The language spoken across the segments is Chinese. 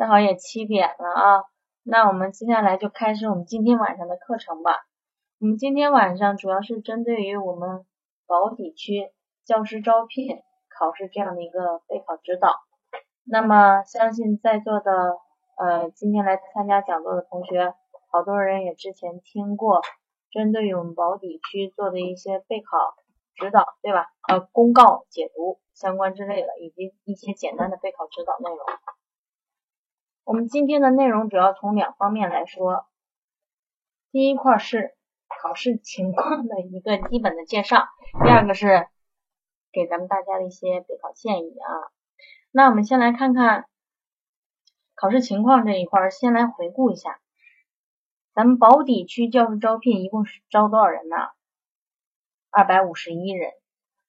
正好也七点了啊，那我们接下来就开始我们今天晚上的课程吧。我们今天晚上主要是针对于我们保底区教师招聘考试这样的一个备考指导。那么相信在座的呃今天来参加讲座的同学，好多人也之前听过针对于我们保底区做的一些备考指导，对吧？呃，公告解读相关之类的，以及一些简单的备考指导内容。我们今天的内容主要从两方面来说，第一块是考试情况的一个基本的介绍，第二个是给咱们大家的一些备考建议啊。那我们先来看看考试情况这一块，先来回顾一下，咱们保底区教师招聘一共是招多少人呢？二百五十一人，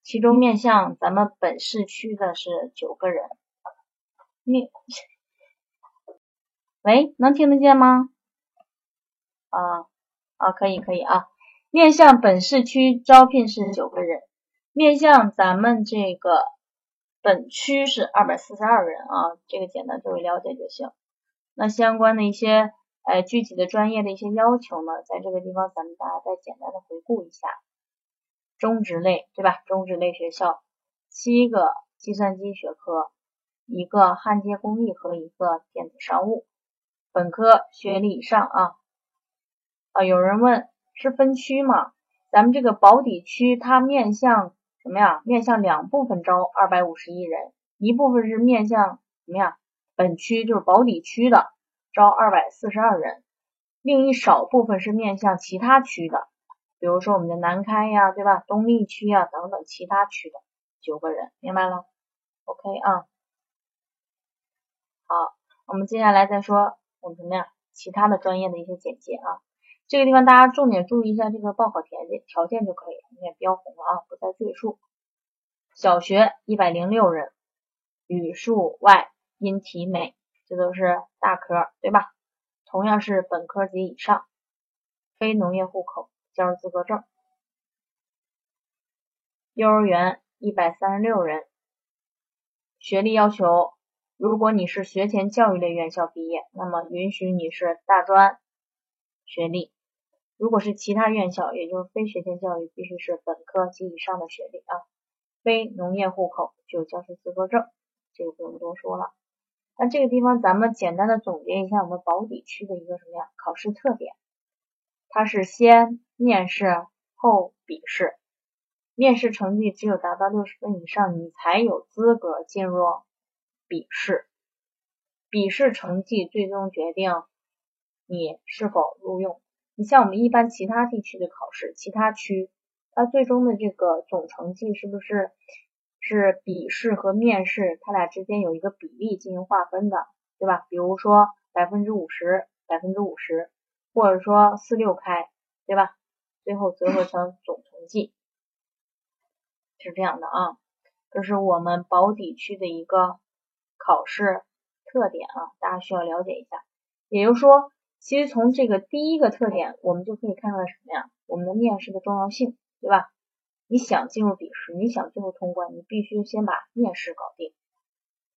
其中面向咱们本市区的是九个人，面。喂，能听得见吗？啊啊，可以可以啊。面向本市区招聘是九个人，面向咱们这个本区是二百四十二人啊。这个简单作为了解就行。那相关的一些呃具体的专业的一些要求呢，在这个地方咱们大家再简单的回顾一下。中职类对吧？中职类学校七个计算机学科，一个焊接工艺和一个电子商务。本科学历以上啊啊！有人问是分区吗？咱们这个保底区它面向什么呀？面向两部分招二百五十一人，一部分是面向什么呀？本区就是保底区的招二百四十二人，另一少部分是面向其他区的，比如说我们的南开呀，对吧？东丽区呀等等其他区的九个人，明白了？OK 啊，好，我们接下来再说。我们什么呀？其他的专业的一些简介啊，这个地方大家重点注意一下这个报考条件条件就可以了，你也标红了啊，不再赘述。小学一百零六人，语数外音体美，这都是大科，对吧？同样是本科及以上，非农业户口，教师资格证。幼儿园一百三十六人，学历要求。如果你是学前教育类院校毕业，那么允许你是大专学历；如果是其他院校，也就是非学前教育，必须是本科及以上的学历啊。非农业户口具有教师资格证，这个不用多说了。那这个地方咱们简单的总结一下我们保底区的一个什么呀？考试特点，它是先面试后笔试，面试成绩只有达到六十分以上，你才有资格进入。笔试，笔试成绩最终决定你是否录用。你像我们一般其他地区的考试，其他区它最终的这个总成绩是不是是笔试和面试它俩之间有一个比例进行划分的，对吧？比如说百分之五十，百分之五十，或者说四六开，对吧？最后折合成总成绩是这样的啊。这是我们保底区的一个。考试特点啊，大家需要了解一下。也就是说，其实从这个第一个特点，我们就可以看出来什么呀？我们的面试的重要性，对吧？你想进入笔试，你想最后通关，你必须先把面试搞定。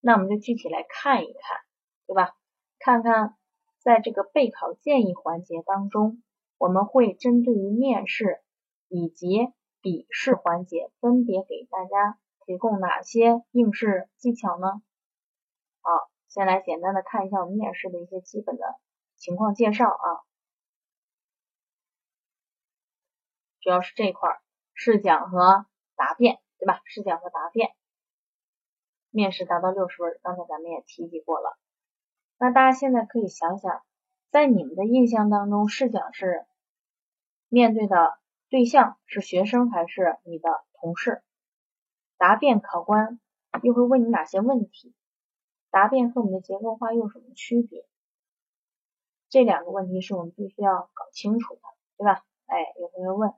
那我们就具体来看一看，对吧？看看在这个备考建议环节当中，我们会针对于面试以及笔试环节，分别给大家提供哪些应试技巧呢？先来简单的看一下我们面试的一些基本的情况介绍啊，主要是这一块试讲和答辩，对吧？试讲和答辩，面试达到六十分，刚才咱们也提及过了。那大家现在可以想想，在你们的印象当中，试讲是面对的对象是学生还是你的同事？答辩考官又会问你哪些问题？答辩和我们的结构化又有什么区别？这两个问题是我们必须要搞清楚的，对吧？哎，有同学问，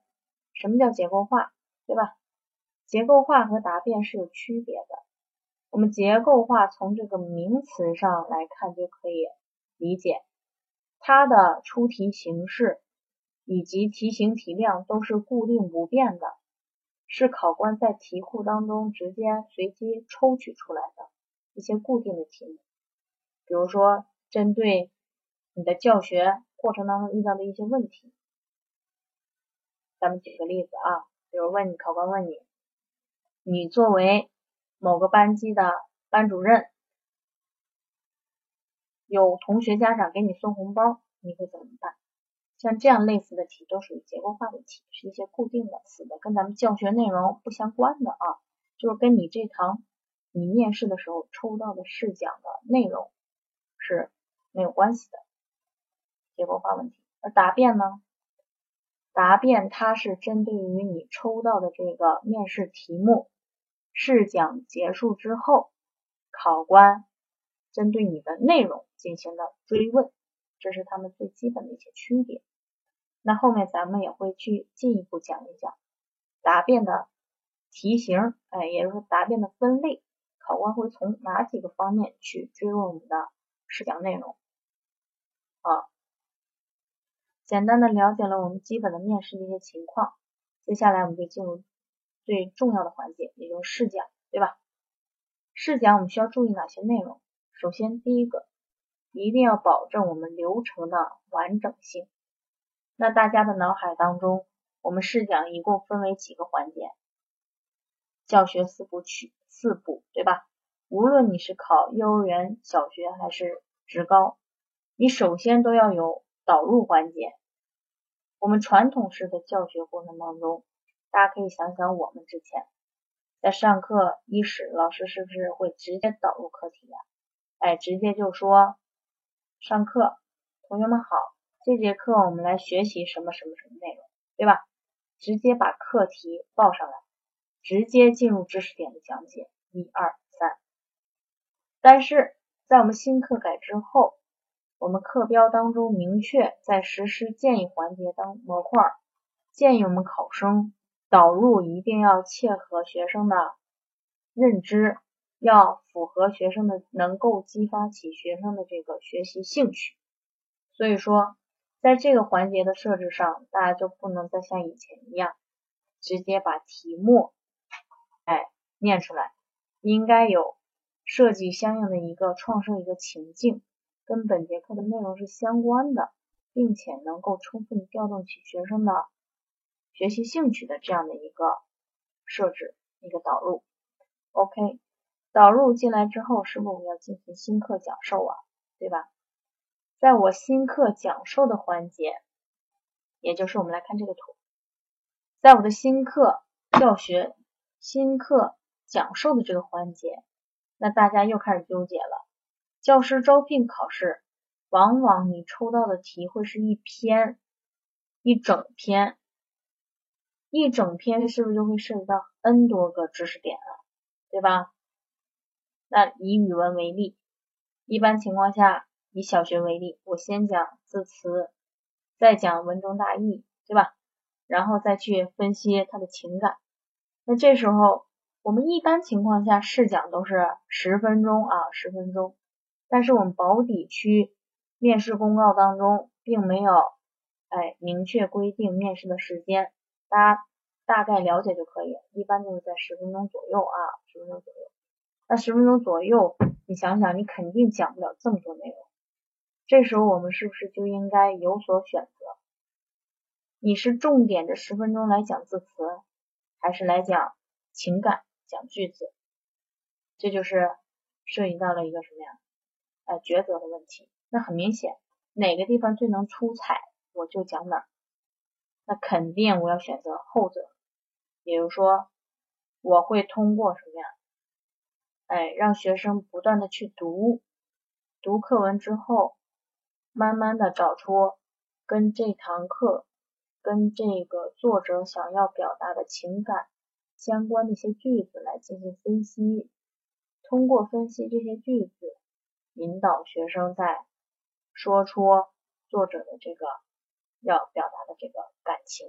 什么叫结构化，对吧？结构化和答辩是有区别的。我们结构化从这个名词上来看就可以理解，它的出题形式以及题型题量都是固定不变的，是考官在题库当中直接随机抽取出来的。一些固定的题目，比如说针对你的教学过程当中遇到的一些问题，咱们举个例子啊，比如问你考官问你，你作为某个班级的班主任，有同学家长给你送红包，你会怎么办？像这样类似的题都属于结构化的题，是一些固定的、死的，跟咱们教学内容不相关的啊，就是跟你这堂你面试的时候抽到的试讲的内容是没有关系的结构化问题。而答辩呢，答辩它是针对于你抽到的这个面试题目，试讲结束之后，考官针对你的内容进行的追问。这是他们最基本的一些区别。那后面咱们也会去进一步讲一讲答辩的题型，哎，也就是答辩的分类，考官会从哪几个方面去追问我们的试讲内容啊？简单的了解了我们基本的面试的一些情况，接下来我们就进入最重要的环节，也就是试讲，对吧？试讲我们需要注意哪些内容？首先第一个。一定要保证我们流程的完整性。那大家的脑海当中，我们试讲一共分为几个环节？教学四部曲，四步，对吧？无论你是考幼儿园、小学还是职高，你首先都要有导入环节。我们传统式的教学过程当中，大家可以想想我们之前在上课伊始，老师是不是会直接导入课题呀？哎，直接就说。上课，同学们好，这节课我们来学习什么什么什么内容，对吧？直接把课题报上来，直接进入知识点的讲解，一二三。但是在我们新课改之后，我们课标当中明确在实施建议环节当模块，建议我们考生导入一定要切合学生的认知。要符合学生的，能够激发起学生的这个学习兴趣。所以说，在这个环节的设置上，大家就不能再像以前一样，直接把题目，哎念出来。应该有设计相应的一个创设一个情境，跟本节课的内容是相关的，并且能够充分调动起学生的学习兴趣的这样的一个设置，一个导入。OK。导入进来之后，是不是我们要进行新课讲授啊？对吧？在我新课讲授的环节，也就是我们来看这个图，在我的新课教学、新课讲授的这个环节，那大家又开始纠结了。教师招聘考试，往往你抽到的题会是一篇、一整篇，一整篇是不是就会涉及到 N 多个知识点啊？对吧？那以语文为例，一般情况下，以小学为例，我先讲字词，再讲文中大意，对吧？然后再去分析他的情感。那这时候，我们一般情况下试讲都是十分钟啊，十分钟。但是我们保底区面试公告当中并没有哎明确规定面试的时间，大家大概了解就可以，一般就是在十分钟左右啊，十分钟左右。那十分钟左右，你想想，你肯定讲不了这么多内容。这时候我们是不是就应该有所选择？你是重点这十分钟来讲字词，还是来讲情感、讲句子？这就是涉及到了一个什么呀？哎，抉择的问题。那很明显，哪个地方最能出彩，我就讲哪儿。那肯定我要选择后者，也就是说，我会通过什么呀？哎，让学生不断的去读，读课文之后，慢慢的找出跟这堂课、跟这个作者想要表达的情感相关的一些句子来进行分析。通过分析这些句子，引导学生在说出作者的这个要表达的这个感情，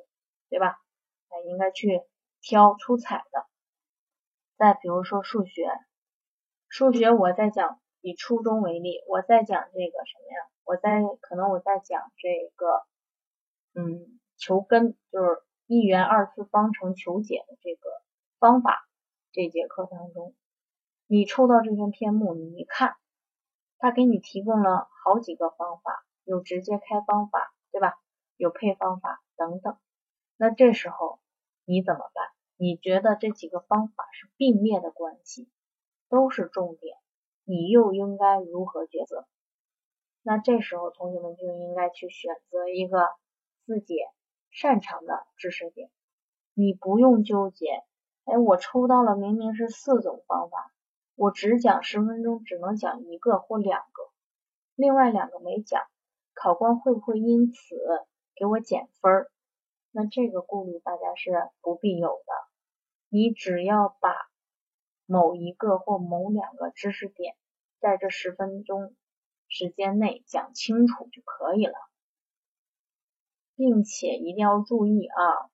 对吧？哎，应该去挑出彩的。再比如说数学。数学我在讲，以初中为例，我在讲这个什么呀？我在可能我在讲这个，嗯，求根，就是一元二次方程求解的这个方法。这节课当中，你抽到这篇篇目，你一看，他给你提供了好几个方法，有直接开方法，对吧？有配方法等等。那这时候你怎么办？你觉得这几个方法是并列的关系，都是重点，你又应该如何抉择？那这时候同学们就应该去选择一个自己擅长的知识点，你不用纠结。哎，我抽到了明明是四种方法，我只讲十分钟，只能讲一个或两个，另外两个没讲，考官会不会因此给我减分？那这个顾虑大家是不必有的，你只要把某一个或某两个知识点在这十分钟时间内讲清楚就可以了，并且一定要注意啊，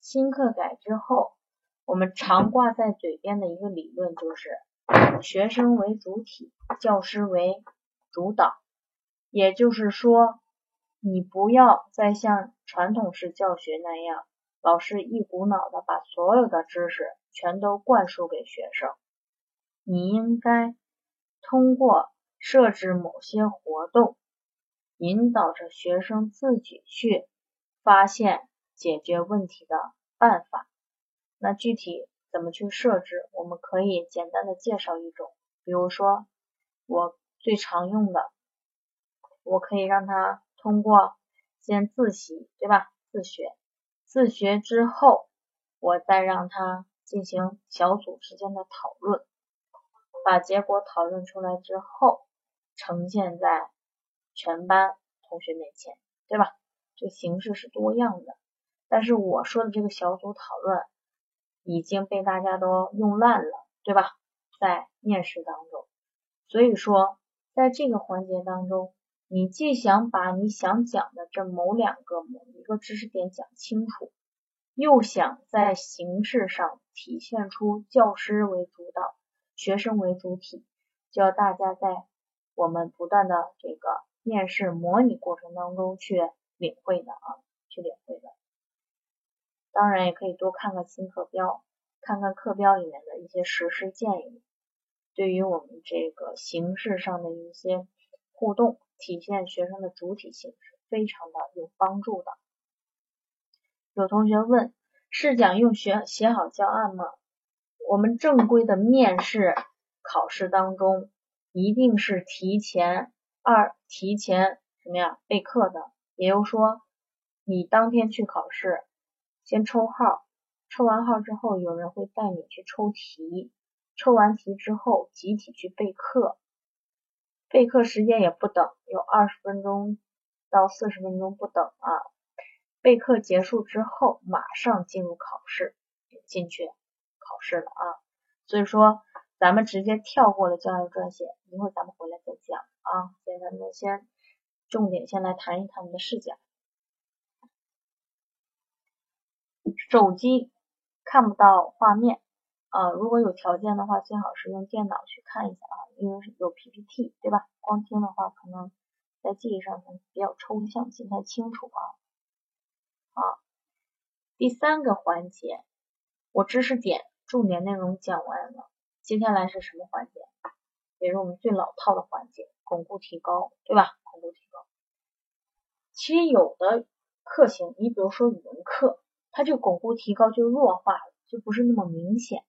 新课改之后。我们常挂在嘴边的一个理论就是，学生为主体，教师为主导。也就是说，你不要再像传统式教学那样，老师一股脑的把所有的知识全都灌输给学生。你应该通过设置某些活动，引导着学生自己去发现解决问题的办法。那具体怎么去设置？我们可以简单的介绍一种，比如说我最常用的，我可以让他通过先自习，对吧？自学，自学之后，我再让他进行小组之间的讨论，把结果讨论出来之后，呈现在全班同学面前，对吧？这形式是多样的，但是我说的这个小组讨论。已经被大家都用烂了，对吧？在面试当中，所以说在这个环节当中，你既想把你想讲的这某两个某一个知识点讲清楚，又想在形式上体现出教师为主导，学生为主体，就要大家在我们不断的这个面试模拟过程当中去领会的啊，去领会的。当然也可以多看看新课标，看看课标里面的一些实施建议，对于我们这个形式上的一些互动，体现学生的主体性是非常的有帮助的。有同学问，试讲用学写好教案吗？我们正规的面试考试当中，一定是提前二提前什么呀备课的，也就是说，你当天去考试。先抽号，抽完号之后，有人会带你去抽题，抽完题之后集体去备课，备课时间也不等，有二十分钟到四十分钟不等啊。备课结束之后，马上进入考试，进去考试了啊。所以说，咱们直接跳过了教育专线，一会儿咱们回来再讲啊。现在咱们先重点先来谈一谈我们的试讲。手机看不到画面啊，如果有条件的话，最好是用电脑去看一下啊，因为有 PPT 对吧？光听的话，可能在记忆上可能比较抽象，记不太清楚啊。好，第三个环节，我知识点重点内容讲完了，接下来是什么环节？也是我们最老套的环节，巩固提高，对吧？巩固提高。其实有的课型，你比如说语文课。它就巩固提高就弱化了，就不是那么明显。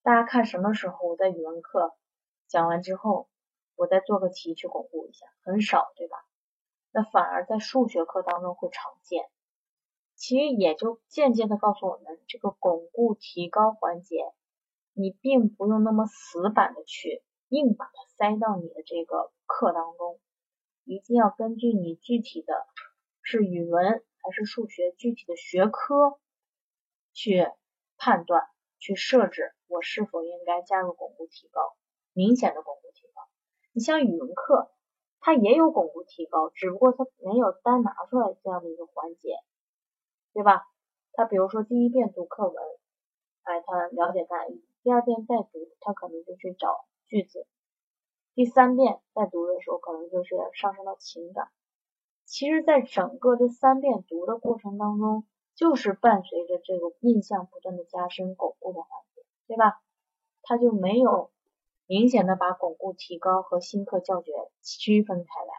大家看什么时候我在语文课讲完之后，我再做个题去巩固一下，很少，对吧？那反而在数学课当中会常见。其实也就间接的告诉我们，这个巩固提高环节，你并不用那么死板的去硬把它塞到你的这个课当中，一定要根据你具体的是语文。还是数学具体的学科去判断、去设置，我是否应该加入巩固提高，明显的巩固提高。你像语文课，它也有巩固提高，只不过它没有单拿出来这样的一个环节，对吧？它比如说第一遍读课文，哎，他了解大意；第二遍再读，他可能就去找句子；第三遍再读的时候，可能就是上升到情感。其实，在整个这三遍读的过程当中，就是伴随着这个印象不断的加深、巩固的环节，对吧？它就没有明显的把巩固提高和新课教学区分开来。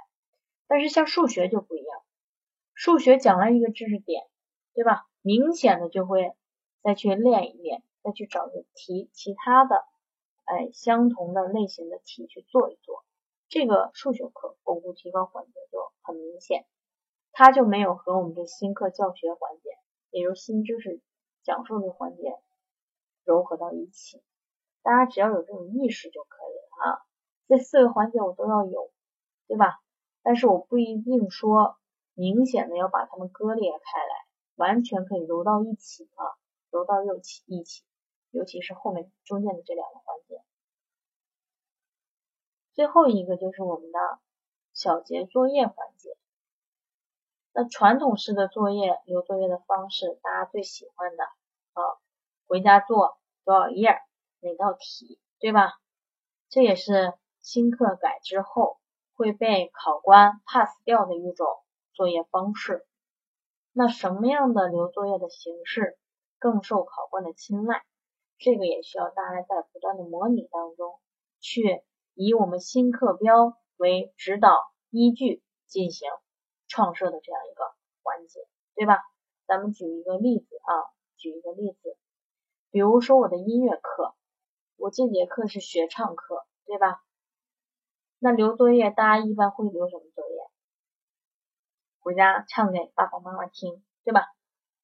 但是像数学就不一样，数学讲了一个知识点，对吧？明显的就会再去练一练，再去找个题，其他的哎相同的类型的题去做一做。这个数学课巩固提高环节就很明显，它就没有和我们这新课教学环节，也就是新知识讲述的环节糅合到一起。大家只要有这种意识就可以了啊。这四个环节我都要有，对吧？但是我不一定说明显的要把它们割裂开来，完全可以揉到一起啊，揉到一起一起，尤其是后面中间的这两个环节。最后一个就是我们的小结作业环节。那传统式的作业留作业的方式，大家最喜欢的啊，回家做多少页哪道题，对吧？这也是新课改之后会被考官 pass 掉的一种作业方式。那什么样的留作业的形式更受考官的青睐？这个也需要大家在不断的模拟当中去。以我们新课标为指导依据进行创设的这样一个环节，对吧？咱们举一个例子啊，举一个例子，比如说我的音乐课，我这节课是学唱课，对吧？那留作业，大家一般会留什么作业？回家唱给爸爸妈妈听，对吧？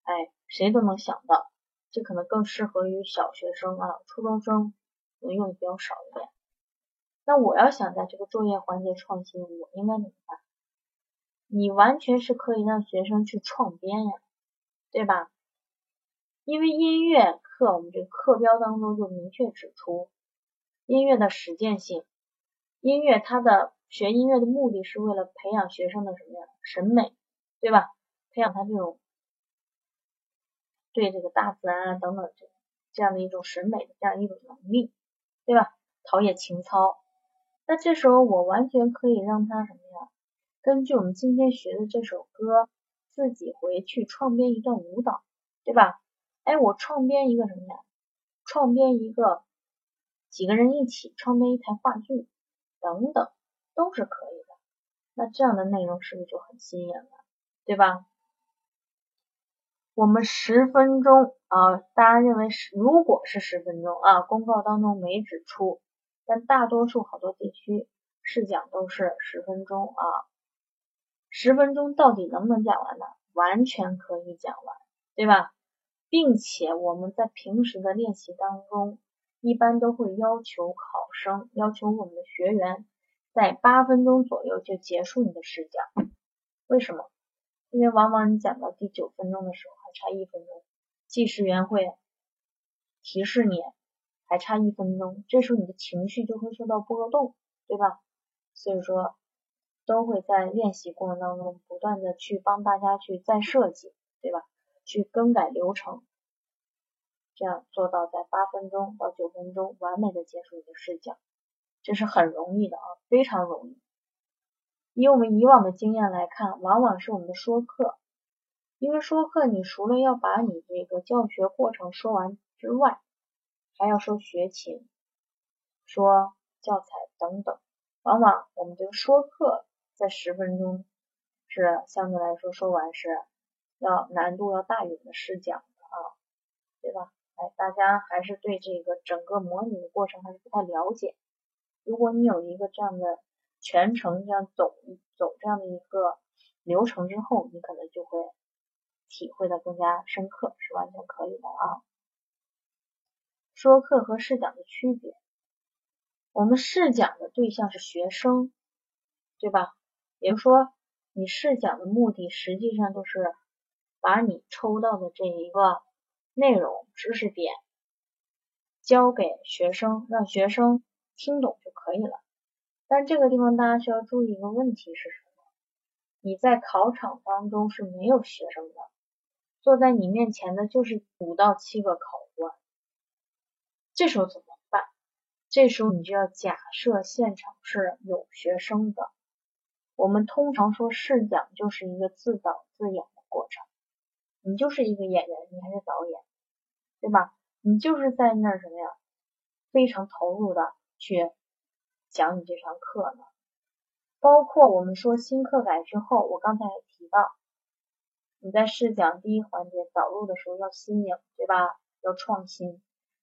哎，谁都能想到，这可能更适合于小学生啊，初中生能用的比较少一点。那我要想在这个作业环节创新，我应该怎么办？你完全是可以让学生去创编呀，对吧？因为音乐课我们这个课标当中就明确指出音乐的实践性，音乐它的学音乐的目的是为了培养学生的什么呀？审美，对吧？培养他这种对这个大自然啊等等这这样的一种审美的这样一种能力，对吧？陶冶情操。那这时候我完全可以让他什么呀？根据我们今天学的这首歌，自己回去创编一段舞蹈，对吧？哎，我创编一个什么呀？创编一个几个人一起创编一台话剧，等等，都是可以的。那这样的内容是不是就很新颖了？对吧？我们十分钟啊，大家认为是如果是十分钟啊，公告当中没指出。但大多数好多地区试讲都是十分钟啊，十分钟到底能不能讲完呢？完全可以讲完，对吧？并且我们在平时的练习当中，一般都会要求考生，要求我们的学员在八分钟左右就结束你的试讲。为什么？因为往往你讲到第九分钟的时候差一分钟，计时员会提示你。还差一分钟，这时候你的情绪就会受到波动，对吧？所以说都会在练习过程当中不断的去帮大家去再设计，对吧？去更改流程，这样做到在八分钟到九分钟完美的结束你的试讲，这是很容易的啊，非常容易。以我们以往的经验来看，往往是我们的说课，因为说课你除了要把你这个教学过程说完之外，还要说学情，说教材等等，往往我们这个说课在十分钟是相对来说说完是要难度要大于我们的试讲的啊，对吧？哎，大家还是对这个整个模拟的过程还是不太了解。如果你有一个这样的全程这样走走这样的一个流程之后，你可能就会体会的更加深刻，是完全可以的啊。说课和试讲的区别，我们试讲的对象是学生，对吧？也就是说，你试讲的目的实际上就是把你抽到的这一个内容知识点教给学生，让学生听懂就可以了。但这个地方大家需要注意一个问题是什么？你在考场当中是没有学生的，坐在你面前的就是五到七个考官。这时候怎么办？这时候你就要假设现场是有学生的。我们通常说试讲就是一个自导自演的过程，你就是一个演员，你还是导演，对吧？你就是在那儿什么呀，非常投入的去讲你这堂课呢？包括我们说新课改之后，我刚才也提到，你在试讲第一环节导入的时候要新颖，对吧？要创新。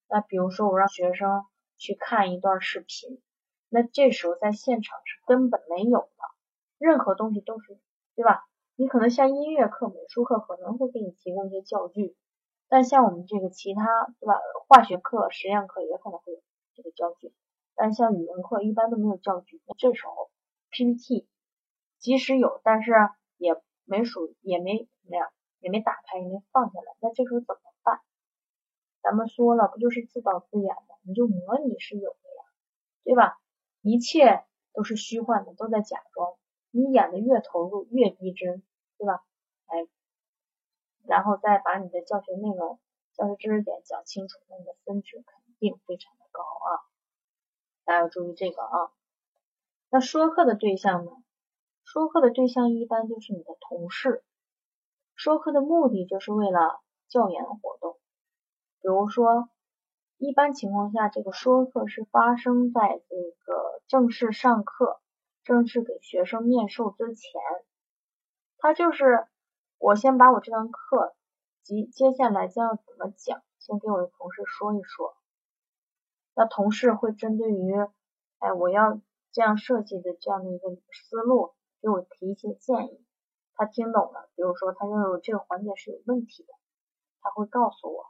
那比如说我让学生去看一段视频，那这时候在现场是根本没有的，任何东西都是，对吧？你可能像音乐课、美术课可能会给你提供一些教具，但像我们这个其他，对吧？化学课、实验课也可能会有这个教具，但像语文课一般都没有教具。那这时候 PPT 即使有，但是没数也没怎么样，也没打开，也没放下来。那这时候怎么办？咱们说了，不就是自导自演吗？你就模拟是有的呀，对吧？一切都是虚幻的，都在假装。你演的越投入，越逼真，对吧？哎，然后再把你的教学内容、教学知识点讲清楚，那你的分值肯定非常的高啊！大家要注意这个啊。那说课的对象呢？说课的对象一般就是你的同事。说课的目的就是为了教研活动，比如说，一般情况下，这个说课是发生在这个正式上课。正式给学生面授之前，他就是我先把我这堂课及接下来将要怎么讲，先给我的同事说一说。那同事会针对于，哎，我要这样设计的这样的一个思路，给我提一些建议。他听懂了，比如说他认为这个环节是有问题的，他会告诉我，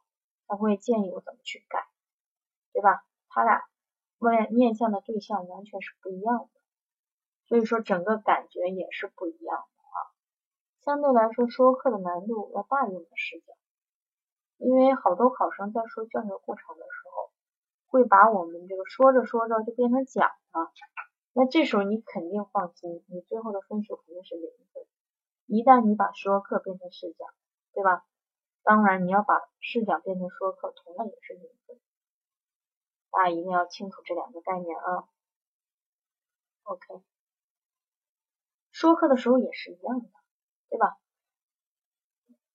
他会建议我怎么去改，对吧？他俩面面向的对象完全是不一样的。所以说整个感觉也是不一样的啊，相对来说说课的难度要大于我们试讲，因为好多考生在说教学过程的时候，会把我们这个说着说着就变成讲了，那这时候你肯定放心，你最后的分数肯定是零分。一旦你把说课变成试讲，对吧？当然你要把试讲变成说课，同样也是零分。大家一定要清楚这两个概念啊。OK。说课的时候也是一样的，对吧？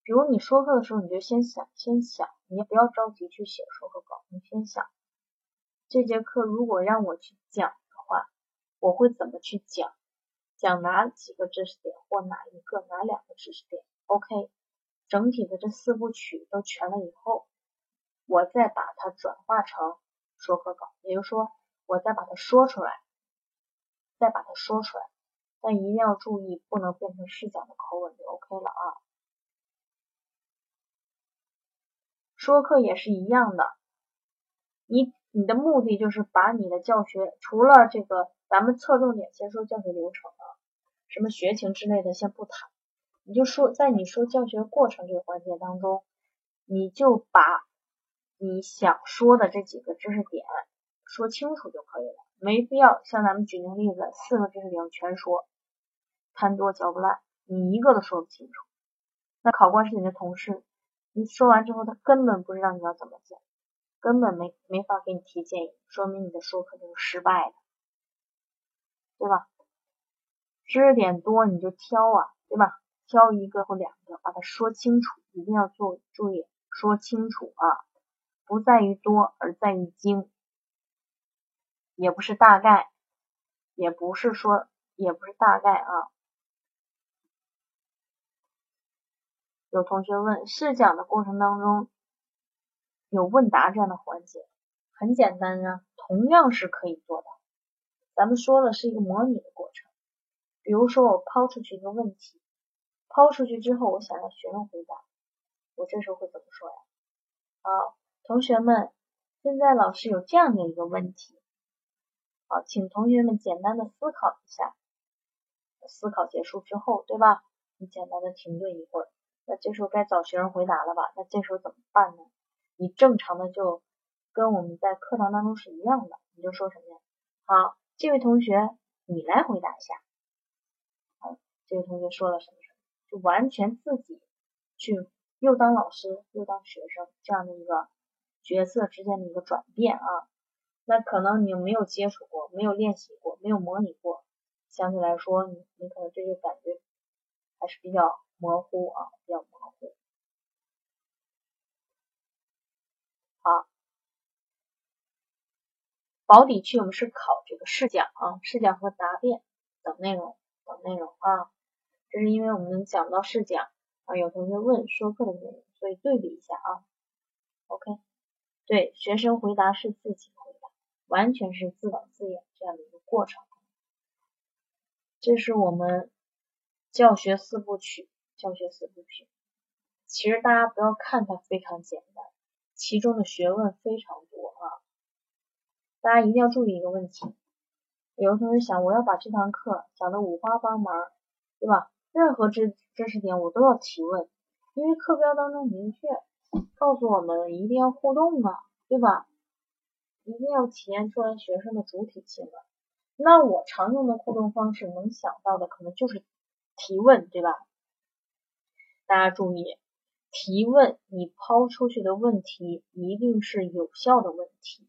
比如你说课的时候，你就先想，先想，你也不要着急去写说课稿，你先想，这节课如果让我去讲，我会怎么去讲？讲哪几个知识点或哪一个、哪两个知识点？OK，整体的这四部曲都全了以后，我再把它转化成说课稿，也就是说，我再把它说出来，再把它说出来。但一定要注意，不能变成试讲的口吻就 OK 了啊。说课也是一样的，你你的目的就是把你的教学，除了这个，咱们侧重点先说教学流程啊，什么学情之类的先不谈，你就说在你说教学过程这个环节当中，你就把你想说的这几个知识点说清楚就可以了。没必要像咱们举那个例子，四个知识点全说，贪多嚼不烂，你一个都说不清楚。那考官是你的同事，你说完之后，他根本不知道你要怎么讲，根本没没法给你提建议，说明你的说课就是失败的，对吧？知识点多你就挑啊，对吧？挑一个或两个，把它说清楚，一定要做注意说清楚啊，不在于多，而在于精。也不是大概，也不是说，也不是大概啊。有同学问，试讲的过程当中有问答这样的环节，很简单啊，同样是可以做的。咱们说的是一个模拟的过程，比如说我抛出去一个问题，抛出去之后，我想让学生回答，我这时候会怎么说呀？好，同学们，现在老师有这样的一个问题。好，请同学们简单的思考一下。思考结束之后，对吧？你简单的停顿一会儿。那这时候该找学生回答了吧？那这时候怎么办呢？你正常的就跟我们在课堂当中是一样的，你就说什么呀？好，这位同学，你来回答一下。啊，这位同学说了什么什么，就完全自己去又当老师又当学生这样的一个角色之间的一个转变啊。那可能你没有接触过，没有练习过，没有模拟过，相对来说，你你可能这个感觉还是比较模糊啊，比较模糊。好，保底区我们是考这个试讲啊，试讲和答辩等内容等内容啊。这是因为我们讲到试讲啊，有同学问说课的内容，所以对比一下啊。OK，对，学生回答是自己回答，完全是自导自演这样的一个过程。这是我们教学四部曲，教学四部曲。其实大家不要看它非常简单，其中的学问非常多啊。大家一定要注意一个问题，有的同学想，我要把这堂课讲的五花八门，对吧？任何知知识点我都要提问，因为课标当中明确告诉我们一定要互动啊，对吧？一定要体现出来学生的主体性啊。那我常用的互动方式，能想到的可能就是提问，对吧？大家注意，提问你抛出去的问题一定是有效的问题，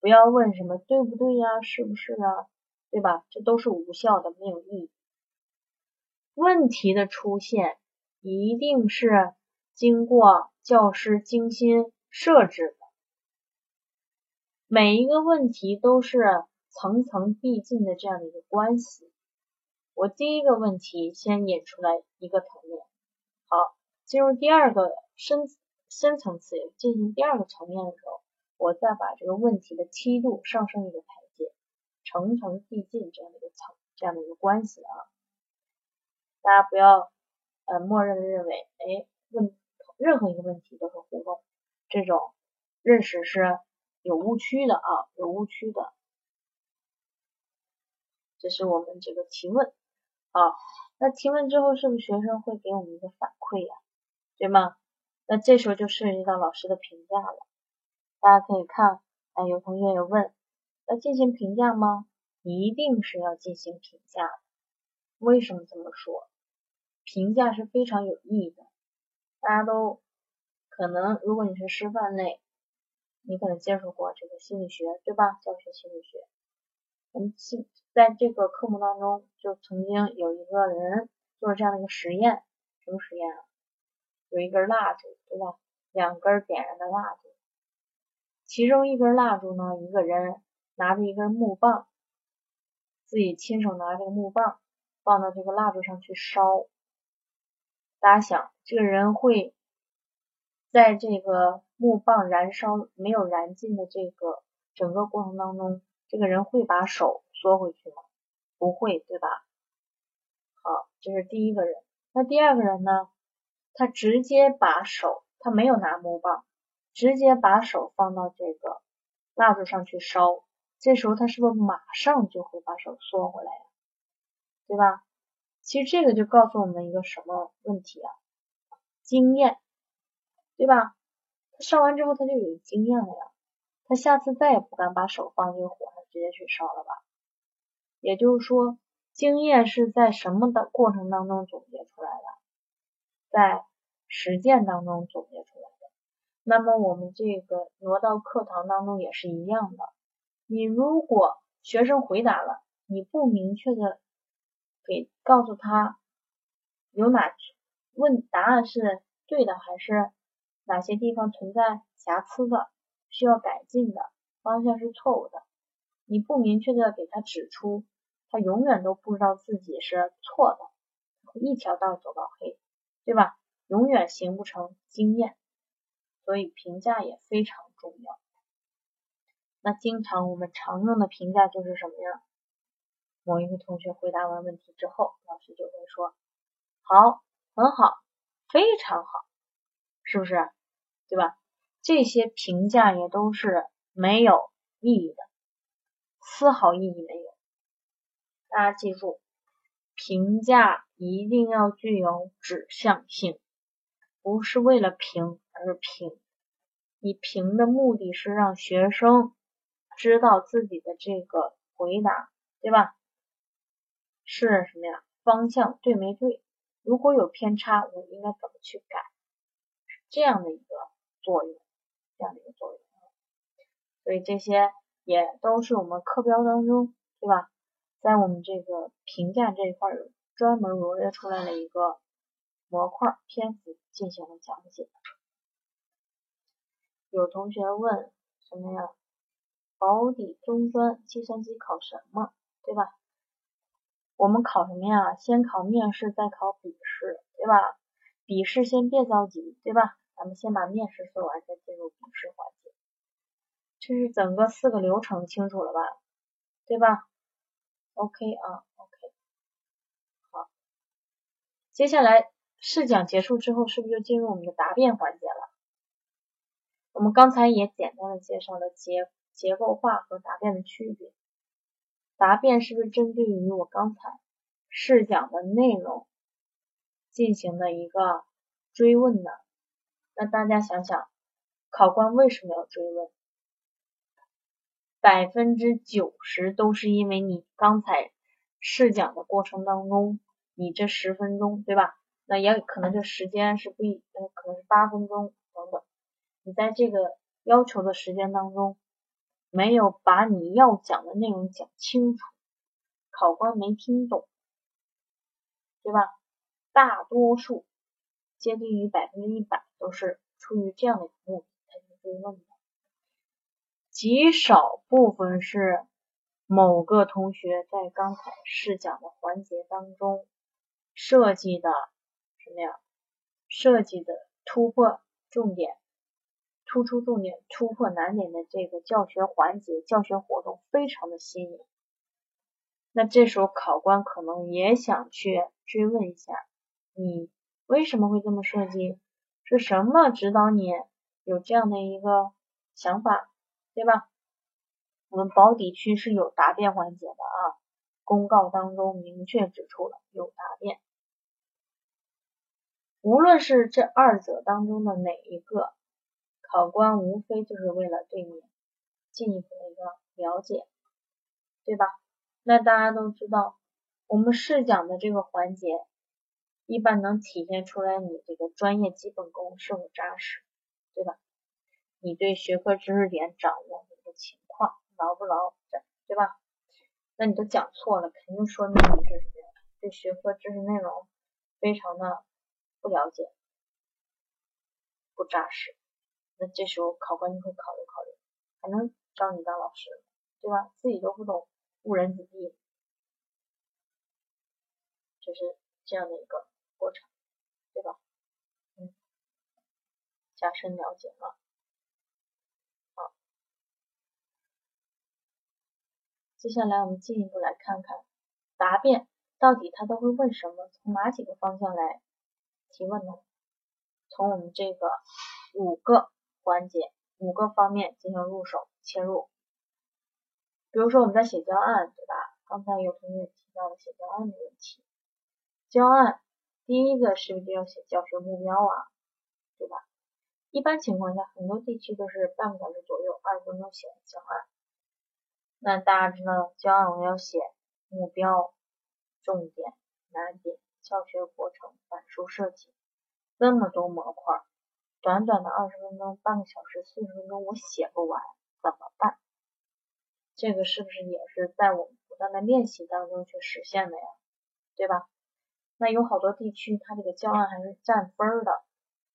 不要问什么对不对呀，是不是啊，对吧？这都是无效的，没有意义。问题的出现一定是经过教师精心设置的，每一个问题都是。层层递进的这样的一个关系，我第一个问题先引出来一个层面，好，进入第二个深深层次进行第二个层面的时候，我再把这个问题的梯度上升一个台阶，层层递进这样的一个层这样的一个关系啊，大家不要呃默认的认为，哎问任何一个问题都是互动，这种认识是有误区的啊，有误区的。这是我们这个提问啊，那提问之后是不是学生会给我们一个反馈呀？对吗？那这时候就涉及到老师的评价了。大家可以看，哎，有同学有问，要进行评价吗？一定是要进行评价的。为什么这么说？评价是非常有意义的。大家都可能，如果你是师范类，你可能接触过这个心理学，对吧？教学心理学。我们现在这个科目当中，就曾经有一个人做了这样的一个实验，什么实验啊？有一根蜡烛，对吧？两根点燃的蜡烛，其中一根蜡烛呢，一个人拿着一根木棒，自己亲手拿这个木棒放到这个蜡烛上去烧。大家想，这个人会在这个木棒燃烧没有燃尽的这个整个过程当中。这个人会把手缩回去吗？不会，对吧？好，这是第一个人。那第二个人呢？他直接把手，他没有拿木棒，直接把手放到这个蜡烛上去烧。这时候他是不是马上就会把手缩回来呀？对吧？其实这个就告诉我们一个什么问题啊？经验，对吧？他烧完之后他就有经验了呀，他下次再也不敢把手放进火上。直接去烧了吧。也就是说，经验是在什么的过程当中总结出来的？在实践当中总结出来的。那么我们这个挪到课堂当中也是一样的。你如果学生回答了，你不明确的给告诉他有哪问答案是对的，还是哪些地方存在瑕疵的，需要改进的方向是错误的。你不明确的给他指出，他永远都不知道自己是错的，一条道走到黑，对吧？永远形不成经验，所以评价也非常重要。那经常我们常用的评价就是什么呀？某一个同学回答完问题之后，老师就会说：“好，很好，非常好，是不是？对吧？”这些评价也都是没有意义的。丝毫意义没有。大家记住，评价一定要具有指向性，不是为了评而评。你评的目的是让学生知道自己的这个回答，对吧？是什么呀？方向对没对？如果有偏差，我应该怎么去改？这样的一个作用，这样的一个作用。所以这些。也都是我们课标当中，对吧？在我们这个评价这一块有专门罗列出来的一个模块篇幅进行了讲解。有同学问什么呀？保底中专计算机考什么，对吧？我们考什么呀？先考面试，再考笔试，对吧？笔试先别着急，对吧？咱们先把面试做完，再进入笔试环节。这是整个四个流程，清楚了吧？对吧？OK 啊，OK。好，接下来试讲结束之后，是不是就进入我们的答辩环节了？我们刚才也简单的介绍了结结构化和答辩的区别。答辩是不是针对于我刚才试讲的内容进行的一个追问呢？那大家想想，考官为什么要追问？百分之九十都是因为你刚才试讲的过程当中，你这十分钟，对吧？那也可能这时间是不一，呃，可能是八分钟等等。你在这个要求的时间当中，没有把你要讲的内容讲清楚，考官没听懂，对吧？大多数接近于百分之一百都是出于这样的一个目的才去追问的。极少部分是某个同学在刚才试讲的环节当中设计的什么呀？设计的突破重点、突出重点、突破难点的这个教学环节、教学活动非常的新颖。那这时候考官可能也想去追问一下，你为什么会这么设计？是什么指导你有这样的一个想法？对吧？我们保底区是有答辩环节的啊，公告当中明确指出了有答辩。无论是这二者当中的哪一个，考官无非就是为了对你进一步的一个了解，对吧？那大家都知道，我们试讲的这个环节，一般能体现出来你这个专业基本功是否扎实，对吧？你对学科知识点掌握的一个情况牢不牢，对吧？那你都讲错了，肯定说明你是对学科知识内容非常的不了解、不扎实。那这时候考官就会考虑考虑，还能招你当老师，对吧？自己都不懂，误人子弟，就是这样的一个过程，对吧？嗯，加深了解了。接下来我们进一步来看看答辩到底他都会问什么，从哪几个方向来提问呢？从我们这个五个环节、五个方面进行入手切入。比如说我们在写教案，对吧？刚才有同学提到了写教案的问题。教案第一个是不是要写教学目标啊？对吧？一般情况下，很多地区都是半个小时左右，二十分钟写教案。那大家知道，教案我要写目标、重点、难点、教学过程、板书设计，这么多模块，短短的二十分钟、半个小时、四十分钟，我写不完，怎么办？这个是不是也是在我们不断的练习当中去实现的呀？对吧？那有好多地区，它这个教案还是占分的。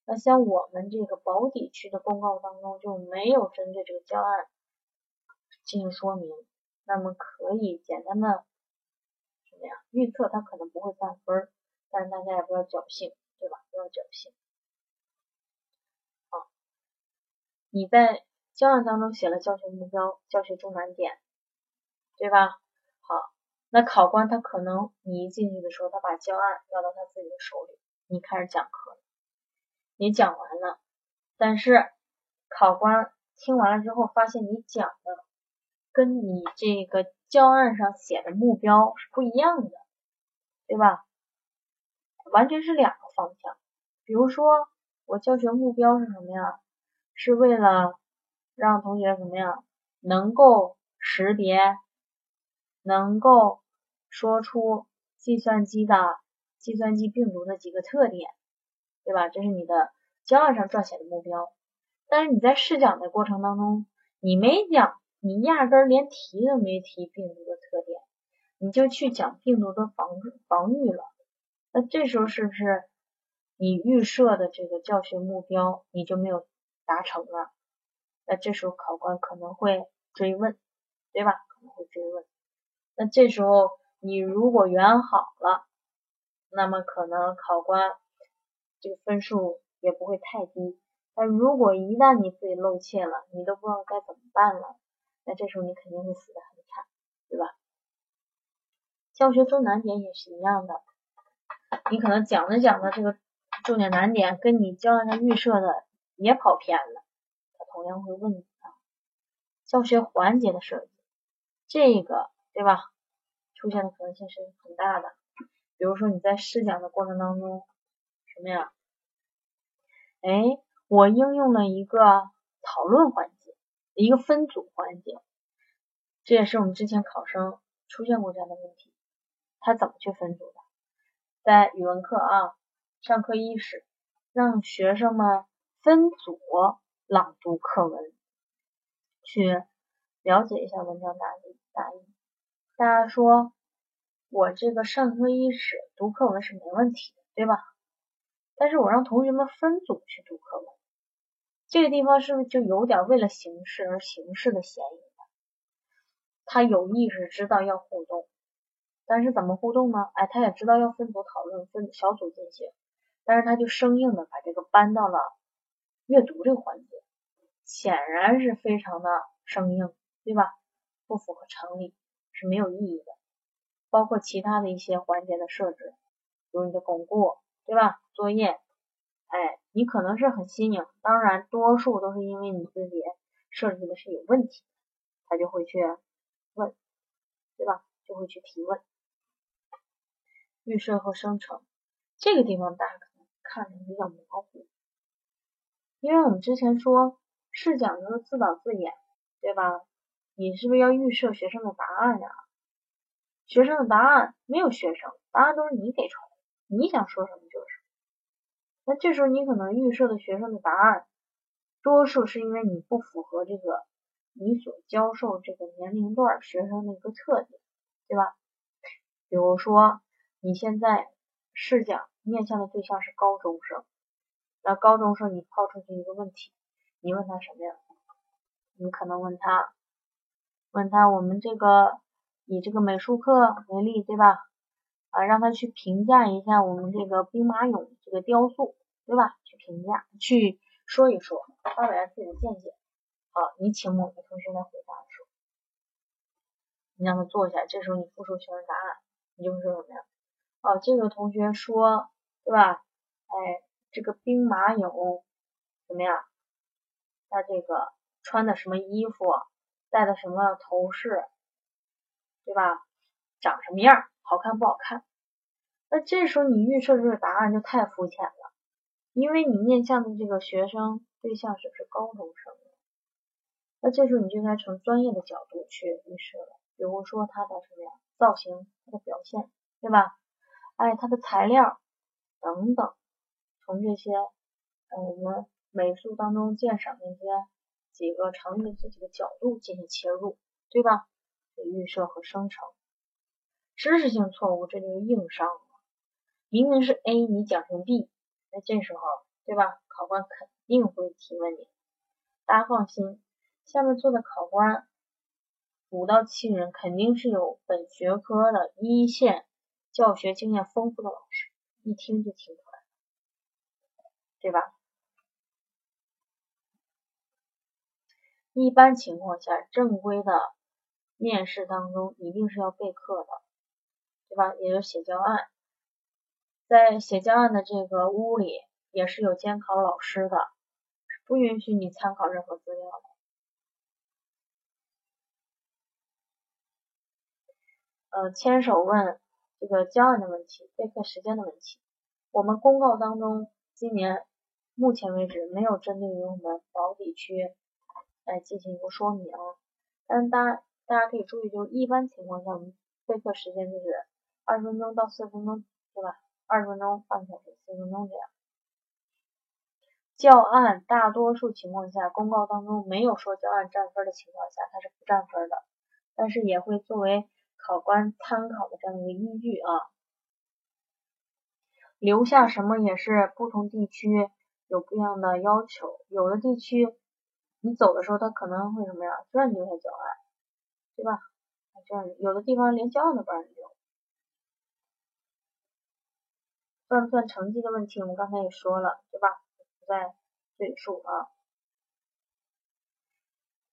那像我们这个保底区的公告当中就没有针对这个教案。进行说明，那么可以简单的什么呀？预测它可能不会占分，但是大家也不要侥幸，对吧？不要侥幸。好，你在教案当中写了教学目标、教学重难点，对吧？好，那考官他可能你一进去的时候，他把教案要到他自己的手里，你开始讲课，你讲完了，但是考官听完了之后，发现你讲的。跟你这个教案上写的目标是不一样的，对吧？完全是两个方向。比如说，我教学目标是什么呀？是为了让同学怎么样能够识别，能够说出计算机的计算机病毒的几个特点，对吧？这是你的教案上撰写的目标。但是你在试讲的过程当中，你没讲。你压根儿连提都没提病毒的特点，你就去讲病毒的防防御了。那这时候是不是你预设的这个教学目标你就没有达成了？那这时候考官可能会追问，对吧？可能会追问。那这时候你如果圆好了，那么可能考官这个分数也不会太低。但如果一旦你自己露怯了，你都不知道该怎么办了，那这时候你肯定会死得很惨，对吧？教学中难点也是一样的，你可能讲着讲着这个重点难点跟你教案上预设的也跑偏了，他同样会问你啊。教学环节的设计，这个对吧？出现的可能性是很大的。比如说你在试讲的过程当中，什么呀？哎，我应用了一个讨论环节，一个分组环节，这也是我们之前考生出现过这样的问题。他怎么去分组的？在语文课啊，上课伊始，让学生们分组朗读课文，去了解一下文章大意大意。大家说，我这个上课伊始读课文是没问题的，对吧？但是我让同学们分组去读课文，这个地方是不是就有点为了形式而形式的嫌疑了？他有意识知道要互动。但是怎么互动呢？哎，他也知道要分组讨论，分小组进行，但是他就生硬的把这个搬到了阅读这个环节，显然是非常的生硬，对吧？不符合常理，是没有意义的。包括其他的一些环节的设置，比如你的巩固，对吧？作业，哎，你可能是很新颖，当然多数都是因为你自己设置的是有问题，他就会去问，对吧？就会去提问。预设和生成这个地方，大家可能看的比较模糊，因为我们之前说试讲就是自导自演，对吧？你是不是要预设学生的答案呀？学生的答案没有学生，答案都是你给出来的，你想说什么就是什么。那这时候你可能预设的学生的答案，多数是因为你不符合这个你所教授这个年龄段学生的一个特点，对吧？比如说。你现在试讲面向的对象是高中生，那高中生你抛出去一个问题，你问他什么呀？你可能问他，问他我们这个以这个美术课为例，对吧？啊，让他去评价一下我们这个兵马俑这个雕塑，对吧？去评价，去说一说，发表下自己的见解。好，你请某个同学来回答的时候，你让他坐下，这时候你复述学生答案，你就会说什么呀？哦，这个同学说，对吧？哎，这个兵马俑怎么样？他这个穿的什么衣服，戴的什么头饰，对吧？长什么样？好看不好看？那这时候你预设这个答案就太肤浅了，因为你面向的这个学生对象是不是高中生？那这时候你就应该从专业的角度去预设了，比如说他的什么呀？造型，他的表现，对吧？哎，他的材料等等，从这些呃我们美术当中鉴赏那些几个常用的这几个角度进行切入，对吧？预设和生成，知识性错误这就是硬伤。明明是 A，你讲成 B，那这时候对吧？考官肯定会提问你。大家放心，下面坐的考官五到七人，肯定是有本学科的一线。教学经验丰富的老师，一听就听出来，对吧？一般情况下，正规的面试当中一定是要备课的，对吧？也就写教案，在写教案的这个屋里也是有监考老师的，不允许你参考任何资料的。呃，牵手问。这个教案的问题，备课时间的问题，我们公告当中今年目前为止没有针对于我们保底区来进行一个说明，但大家大家可以注意，就是一般情况下，我们备课时间就是二十分钟到四十分钟，对吧？二十分钟、半小时、四十分钟这样。教案大多数情况下，公告当中没有说教案占分的情况下，它是不占分的，但是也会作为。考官参考的这样一个依据啊，留下什么也是不同地区有不一样的要求，有的地区你走的时候他可能会什么呀？不让你留下教案，对吧？这样有的地方连教案都不让你留。算不算成绩的问题，我们刚才也说了，对吧？不再赘述啊。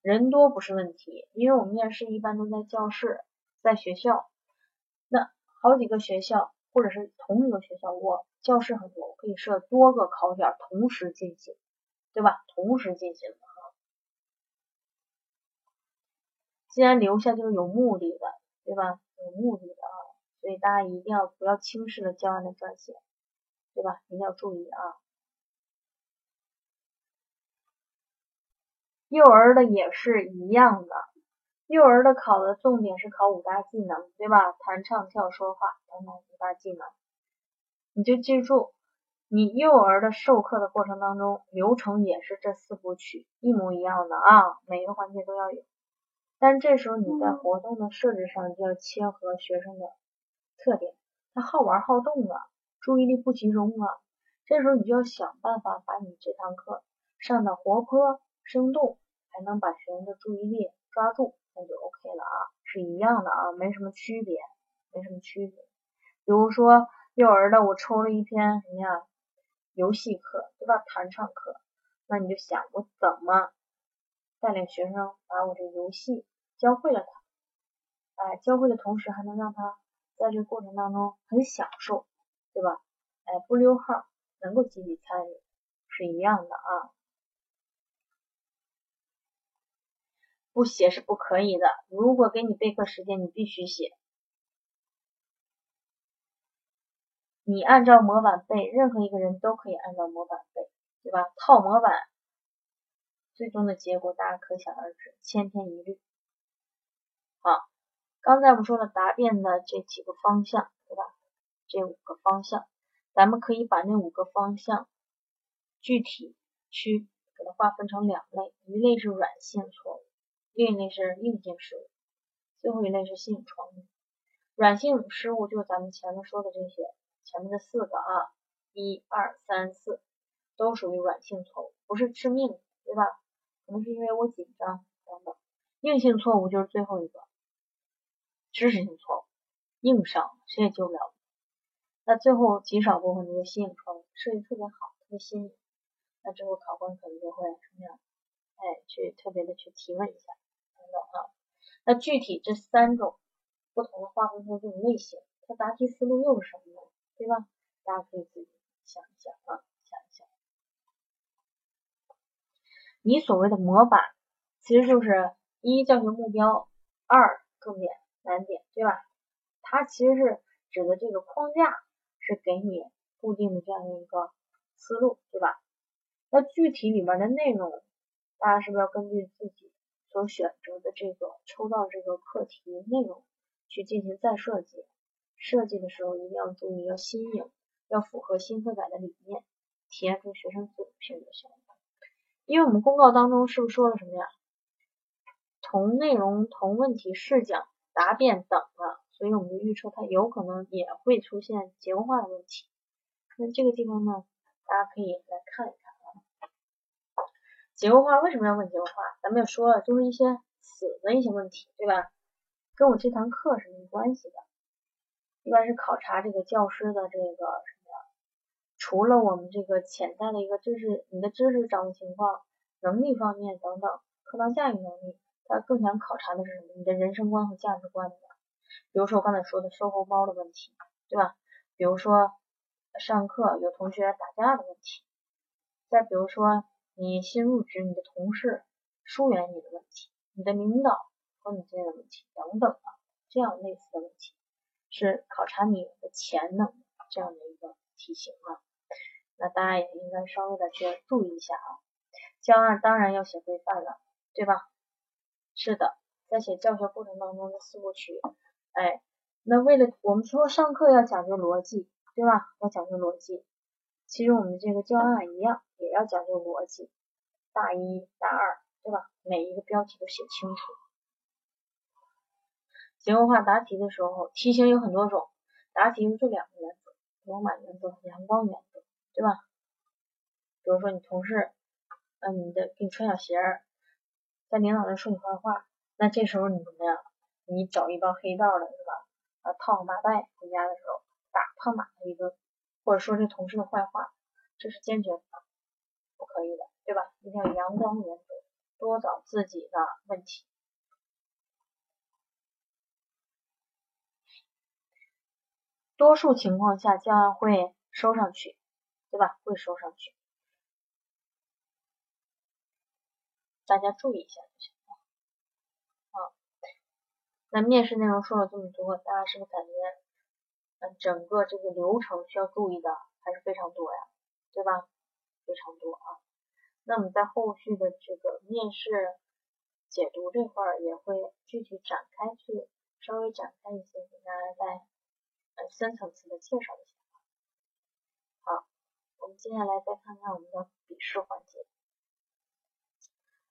人多不是问题，因为我们面试一般都在教室，在学校。那好几个学校，或者是同一个学校，我教室很多，可以设多个考点同时进行，对吧？同时进行的哈。既然留下就是有目的的，对吧？有目的的啊，所以大家一定要不要轻视了教案的撰写，对吧？一定要注意啊。幼儿的也是一样的，幼儿的考的重点是考五大技能，对吧？弹唱跳说话等等五大技能，你就记住，你幼儿的授课的过程当中，流程也是这四部曲一模一样的啊，每个环节都要有。但这时候你在活动的设置上就要切合学生的特点，他好玩好动啊，注意力不集中啊，这时候你就要想办法把你这堂课上的活泼生动。才能把学生的注意力抓住，那就 OK 了啊，是一样的啊，没什么区别，没什么区别。比如说幼儿的，我抽了一篇什么呀，游戏课，对吧？弹唱课，那你就想我怎么带领学生把我这游戏教会了他，哎，教会的同时还能让他在这个过程当中很享受，对吧？哎，不溜号，能够积极参与，是一样的啊。不写是不可以的。如果给你备课时间，你必须写。你按照模板背，任何一个人都可以按照模板背，对吧？套模板，最终的结果大家可想而知，千篇一律。好，刚才我们说了答辩的这几个方向，对吧？这五个方向，咱们可以把那五个方向具体去给它划分成两类，一类是软性错误。另一类是硬性失误，最后一类是新颖创意。软性失误就是咱们前面说的这些，前面的四个啊，一二三四都属于软性错误，不是致命，对吧？可能是因为我紧张等等。硬性错误就是最后一个，知识性错误，硬伤谁也救不了。那最后极少部分的就新颖创意，设计特别好，特别新颖，那之后考官可能就会什么样？哎，去特别的去提问一下等等。啊，那具体这三种不同的划分出这种类型，它答题思路又是什么呢？对吧？大家可以自己想一想啊，想一想。你所谓的模板，其实就是一教学目标，二重点难点，对吧？它其实是指的这个框架是给你固定的这样的一个思路，对吧？那具体里面的内容，大家是不是要根据自己？所选择的这个抽到这个课题内容去进行再设计，设计的时候一定要注意要新颖，要符合新课改的理念，体现出学生自主性就行了。因为我们公告当中是不是说了什么呀？同内容、同问题、试讲、答辩等的，所以我们就预测它有可能也会出现结构化的问题。那这个地方呢，大家可以来看一看啊。结构化为什么要问结构化？咱们也说了，就是一些死的一些问题，对吧？跟我这堂课是没关系的，一般是考察这个教师的这个什么？除了我们这个潜在的一个知识，你的知识掌握情况、能力方面等等，课堂驾驭能力，他更想考察的是什么？你的人生观和价值观的。比如说我刚才说的售后包的问题，对吧？比如说上课有同学打架的问题，再比如说。你新入职，你的同事疏远你的问题，你的领导和你之间的问题等等啊，这样类似的问题是考察你的潜能这样的一个题型啊。那大家也应该稍微的去注意一下啊。教案当然要写规范了，对吧？是的，在写教学过程当中的四部曲，哎，那为了我们说上课要讲究逻辑，对吧？要讲究逻辑。其实我们这个教案一样，也要讲究逻辑，大一、大二，对吧？每一个标题都写清楚。结构化答题的时候，题型有很多种，答题就两个原则：罗马原则和、阳光原则，对吧？比如说你同事，嗯，你的给你穿小鞋，在领导那说你坏话，那这时候你怎么样？你找一帮黑道的是吧？啊，套上麻袋回家的时候打胖打他一顿，或者说这同事的坏话，这是坚决不可以的，对吧？一定要阳光原则，多找自己的问题。多数情况下，教案会收上去，对吧？会收上去，大家注意一下就行了。好，那面试内容说了这么多，大家是不是感觉，嗯，整个这个流程需要注意的还是非常多呀，对吧？非常多啊。那我们在后续的这个面试解读这块儿，也会具体展开去稍微展开一些，给大家再。呃深层次的介绍一下。好，我们接下来再看看我们的笔试环节，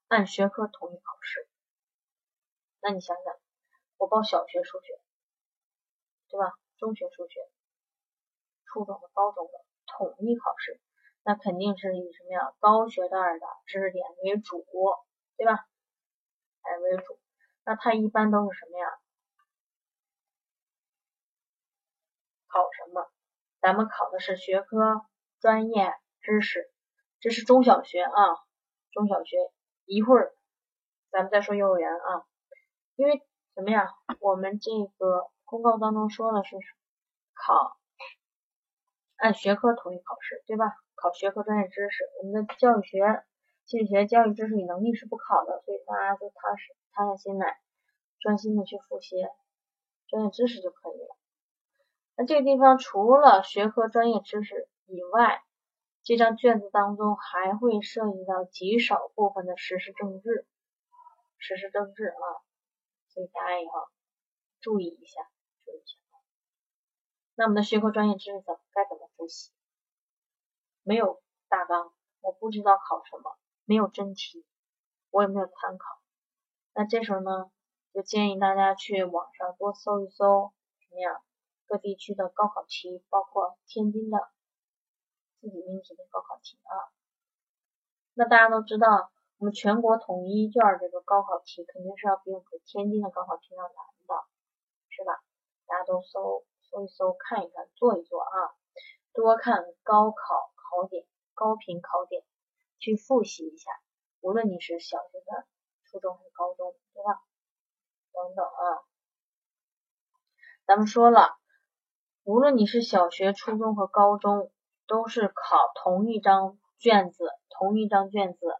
按学科统一考试。那你想想，我报小学数学，对吧？中学数学，初中的、高中的统一考试，那肯定是以什么呀？高学段的知识点为主，对吧？哎，为主。那它一般都是什么呀？考什么？咱们考的是学科专业知识，这是中小学啊，中小学。一会儿咱们再说幼儿园啊，因为什么呀？我们这个公告当中说的是考按学科统一考试，对吧？考学科专业知识，我们的教育学、心理学、教育知识与能力是不考的，所以大家就踏实、踏下心来，专心的去复习专业知识就可以了。这个地方除了学科专业知识以外，这张卷子当中还会涉及到极少部分的时事政治，时事政治啊，所以大家也要注意一下，注意一下。那我们的学科专业知识怎么该怎么复习？没有大纲，我不知道考什么，没有真题，我也没有参考。那这时候呢，就建议大家去网上多搜一搜，怎么样？各地区的高考题，包括天津的自己命题的高考题啊。那大家都知道，我们全国统一卷这个高考题肯定是要比我们天津的高考题要难的，是吧？大家都搜搜一搜，看一看，做一做啊，多看高考考点、高频考点，去复习一下。无论你是小学的、初中还是高中，对吧？等等啊，咱们说了。无论你是小学、初中和高中，都是考同一张卷子，同一张卷子，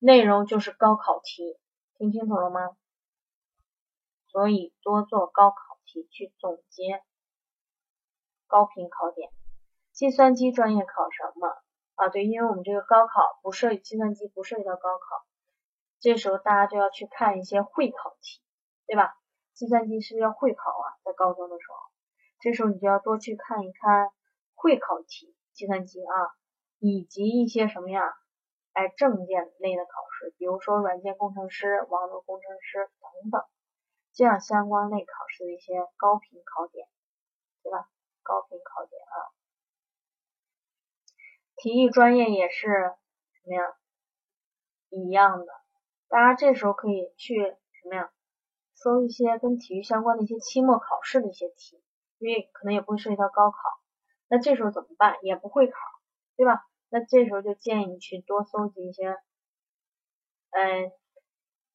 内容就是高考题，听清楚了吗？所以多做高考题去总结高频考点。计算机专业考什么啊？对，因为我们这个高考不涉计算机，不涉及到高考，这时候大家就要去看一些会考题，对吧？计算机是不是要会考啊，在高中的时候。这时候你就要多去看一看会考题，计算机啊，以及一些什么呀，哎，证件类的考试，比如说软件工程师、网络工程师等等，这样相关类考试的一些高频考点，对吧？高频考点啊，体育专业也是什么呀？一样的，大家这时候可以去什么呀？搜一些跟体育相关的一些期末考试的一些题。因为可能也不会涉及到高考，那这时候怎么办？也不会考，对吧？那这时候就建议你去多搜集一些，嗯，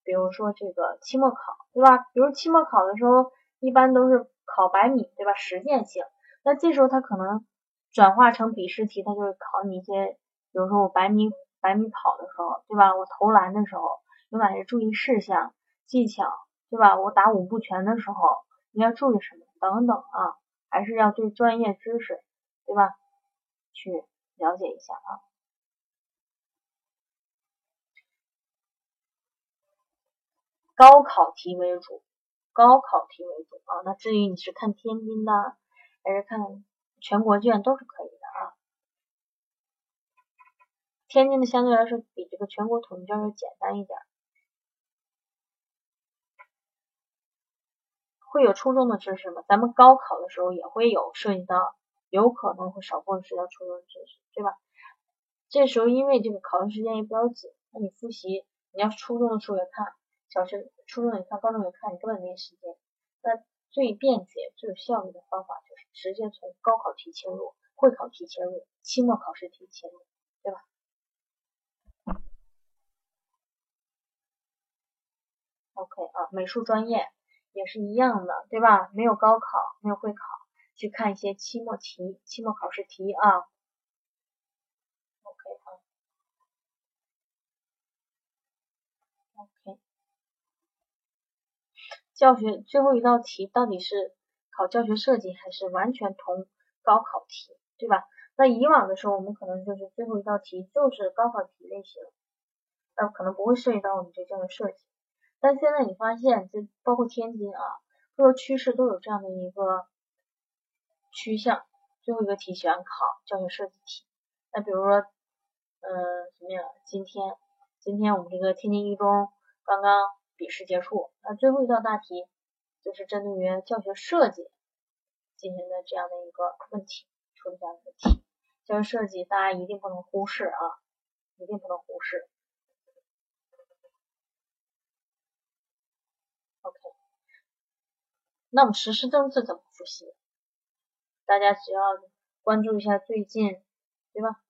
比如说这个期末考，对吧？比如期末考的时候，一般都是考百米，对吧？实践性，那这时候它可能转化成笔试题，它就会考你一些，比如说我百米百米跑的时候，对吧？我投篮的时候有哪些注意事项、技巧，对吧？我打五步拳的时候你要注意什么？等等啊，还是要对专业知识，对吧？去了解一下啊。高考题为主，高考题为主啊。那至于你是看天津的，还是看全国卷，都是可以的啊。天津的相对来说比这个全国统一卷要简单一点。会有初中的知识吗？咱们高考的时候也会有涉及到，有可能会少部分涉及到初中知识，对吧？这时候因为这个考试时间也比较紧，那你复习你要初中的时候也看，小学、初中也看，高中也看，你根本没时间。那最便捷、最有效率的方法就是直接从高考题切入，会考题切入，期末考试题切入，对吧？OK 啊，美术专业也是一样的，对吧？没有高考，没有会考，去看一些期末题、期末考试题啊。OK 啊，OK，教学最后一道题到底是？考教学设计还是完全同高考题，对吧？那以往的时候，我们可能就是最后一道题就是高考题类型，那可能不会涉及到我们这教学设计。但现在你发现，这包括天津啊，各个趋势都有这样的一个趋向，最后一个题选考教学设计题。那比如说，嗯，什么呀？今天，今天我们这个天津一中刚刚笔试结束，那最后一道大题。就是针对于教学设计进行的这样的一个问题，出的这样一个题。教学设计大家一定不能忽视啊，一定不能忽视。OK，那么实施政策怎么复习？大家只要关注一下最近，对吧？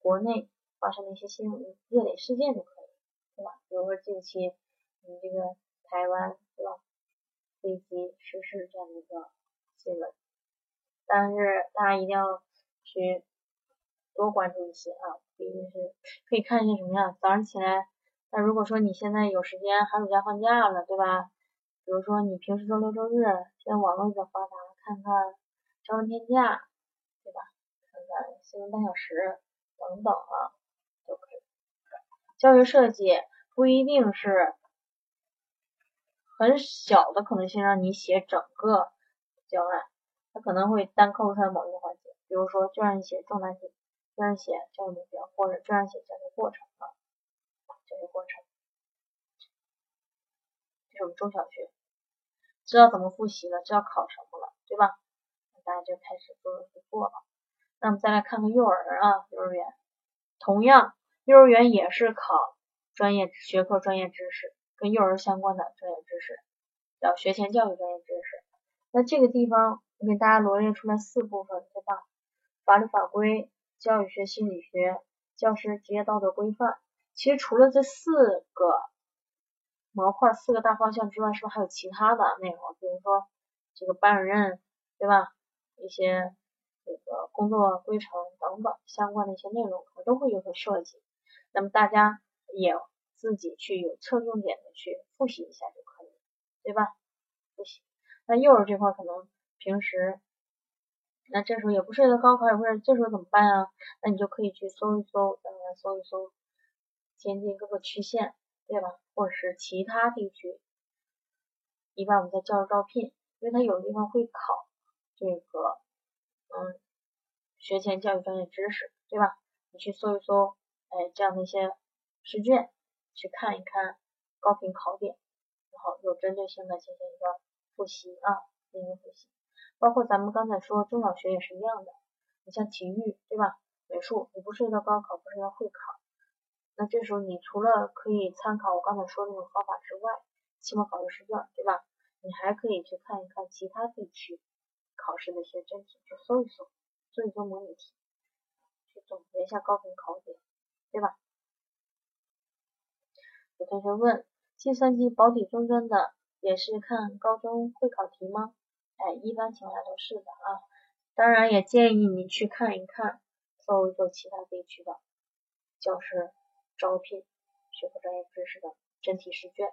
国内发生的一些新闻热点事件就可以，对吧？比如说近期你这个台湾，对吧？飞机失事这样的一个新闻，但是大家一定要去多关注一些啊，毕竟是可以看一些什么呀？早上起来，那如果说你现在有时间，寒暑假放假了，对吧？比如说你平时周六周日，现在网络比较发达，看看朝闻天下，对吧？看看新闻半小时等等啊，都可以。教学设计不一定是。很小的可能性让你写整个教案，它可能会单扣出来某一个环节，比如说就让你写重难题，就让你写教育目标，或者就让你写教学过程啊，教学过程。这是我们中小学，知道怎么复习了，知道考什么了，对吧？大家就开始做去做了。那我们再来看看幼儿啊，幼儿园，同样幼儿园也是考专业学科专业知识。跟幼儿相关的专业知识，叫学前教育专业知识。那这个地方我给大家罗列出来四部分，对吧？法律法规、教育学、心理学、教师职业道德规范。其实除了这四个模块、四个大方向之外，是不是还有其他的内容？比如说这个班主任，对吧？一些这个工作规程等等相关的一些内容，可能都会有所涉及。那么大家也。自己去有侧重点的去复习一下就可以，对吧？复习。那幼儿这块可能平时，那这时候也不是高考，也不是这时候怎么办啊？那你就可以去搜一搜，呃，搜一搜天津各个区县，对吧？或者是其他地区。一般我们在教育招聘，因为它有的地方会考这个，嗯，学前教育专业知识，对吧？你去搜一搜，哎，这样的一些试卷。去看一看高频考点，然后有针对性的进行一个复习啊，进行复习。包括咱们刚才说中小学也是一样的，你像体育对吧？美术你不涉及到高考，不是要会考，那这时候你除了可以参考我刚才说的那种方法之外，期末考试试卷对吧？你还可以去看一看其他地区考试的一些真题，去搜一搜，做一做模拟题，去总结一下高频考点，对吧？有同学问，计算机保底中专的也是看高中会考题吗？哎，一般情况下都是的啊。当然也建议你去看一看，搜一搜其他地区的教师招聘学科专业知识的真题试卷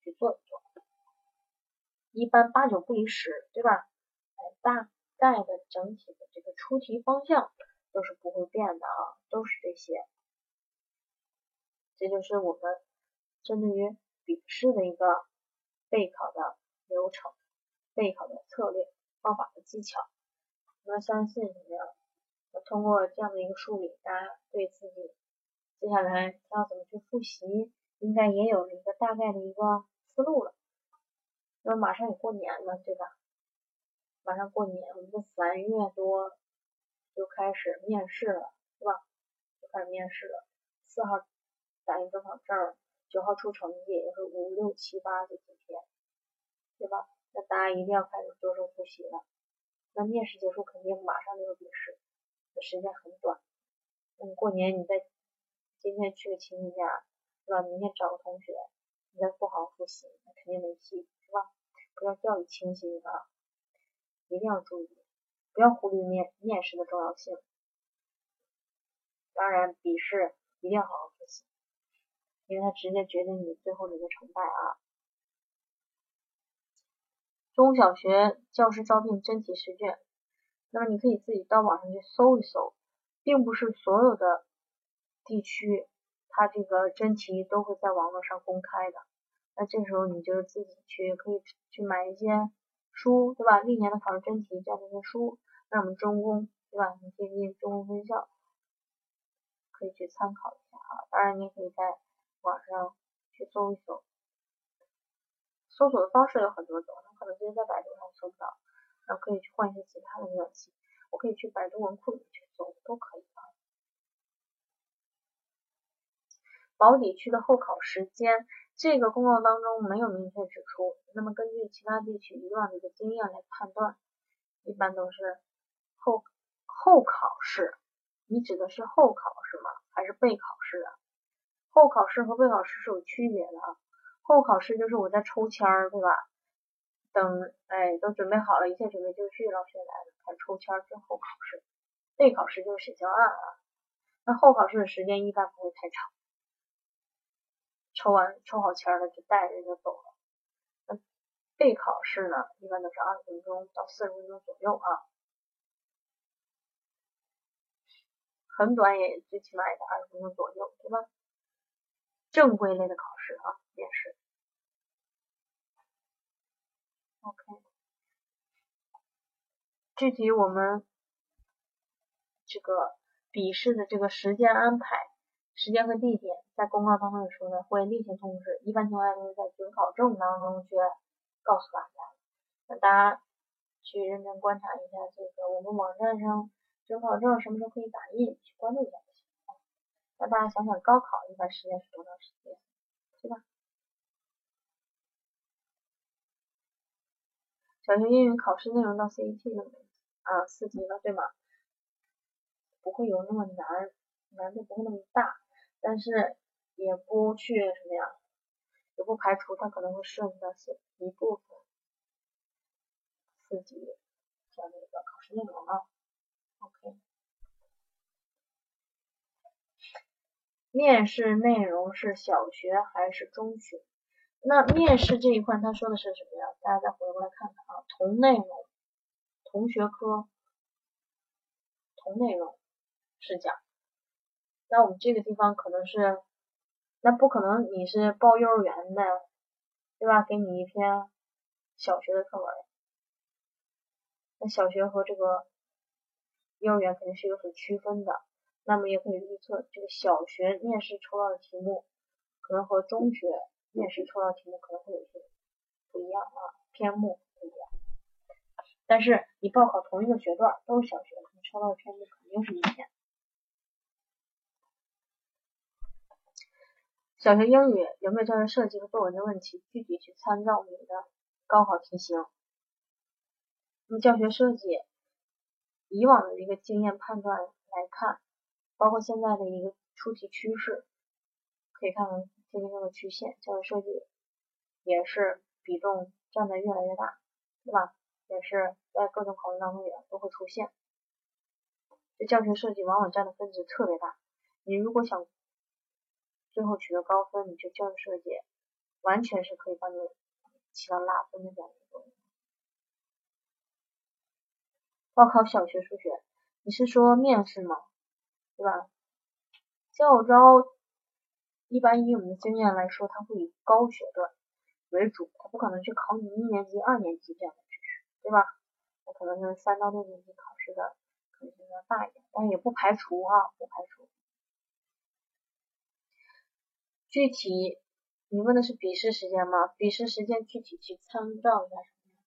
去做一做。一般八九不离十，对吧？哎，大概的整体的这个出题方向都是不会变的啊，都是这些。这就是我们。针对于笔试的一个备考的流程、备考的策略、方法和技巧，那相信什么呀？通过这样的一个梳理，大家对自己接下来他要怎么去复习，应该也有了一个大概的一个思路了。那马上也过年了，对吧？马上过年，我们这三月多就开始面试了，是吧？就开始面试了，四号打印准考证。九号出成绩，也就是五六七八这几天，对吧？那大家一定要开始着手复习了。那面试结束肯定马上就有笔试，时间很短。那你过年你再今天去个亲戚家，是吧？明天找个同学，你再不好好复习，那肯定没戏，是吧？不要掉以轻心啊！一定要注意，不要忽略面面试的重要性。当然，笔试一定要好好复习，因为它直接决定你最后的一个成败啊。中小学教师招聘真题试卷，那么你可以自己到网上去搜一搜，并不是所有的地区它这个真题都会在网络上公开的。那这时候你就自己去可以去买一些书，对吧？历年的考试真题这样的一些书，那我们中公，对吧？你可以进中公分校，可以去参考一下啊。当然，你也可以在网上去搜一搜，搜索的方式有很多种。那可能直接在百度上搜不到，那可以去换一些其他的浏览器，我可以去百度文库里去搜，都可以啊。保底区的候考时间，这个公告当中没有明确指出。那么根据其他地区以往的一个经验来判断，一般都是后后考试。你指的是后考是吗？还是备考试啊？后考试和备考试是有区别的啊。后考试就是我在抽签儿，对吧？等，哎，都准备好了，一切准备就绪，老师来了，开始抽签儿之后考试。备考试就是写教案啊。那后考试的时间一般不会太长，抽完抽好签了就带着就走了。那备考试呢，一般都是二十分钟到四十分钟左右啊，很短也最起码也得二十分钟左右，对吧？正规类的考试啊，面试。OK，具体我们这个笔试的这个时间安排、时间和地点，在公告当中也说的，会另行通知，一般情况下都是在准考证当中去告诉大家。那大家去认真观察一下这个我们网站上准考证什么时候可以打印，去关注一下就行了。那大家想想，高考一般时间是多长时间，对吧？小学英语考试内容到 CET 了？啊，四级了，对吗？不会有那么难，难度不会那么大，但是也不去什么呀，也不排除它可能会涉及到一部分四级这样的一个考试内容啊。OK，面试内容是小学还是中学？那面试这一块，他说的是什么呀？大家再回过来看看啊，同内容、同学科、同内容试讲。那我们这个地方可能是，那不可能你是报幼儿园的，对吧？给你一篇小学的课文，那小学和这个幼儿园肯定是有所区分的。那么也可以预测，这个小学面试抽到的题目，可能和中学。面试抽到题目可能会有些不一样啊，篇目不一样。但是你报考同一个学段都是小学，你抽到的篇目肯定是一篇。小学英语有没有教学设计和作文的问题？具体去参照你的高考题型。那么教学设计，以往的一个经验判断来看，包括现在的一个出题趋势，可以看看。天天中的曲线，教学设计也是比重占的越来越大，对吧？也是在各种考试当中也都会出现。这教学设计往往占的分值特别大。你如果想最后取得高分，你这教育设计完全是可以帮你起到拉分的这样一个作用。报考小学数学，你是说面试吗？对吧？教招。一般以我们的经验来说，它会以高学段为主，它不可能去考你一年级、二年级这样的知识，对吧？那可能是三到六年级考试的可能性要大一点，但是也不排除啊，不排除。具体，你问的是笔试时间吗？笔试时间具体去参照一下什么呀？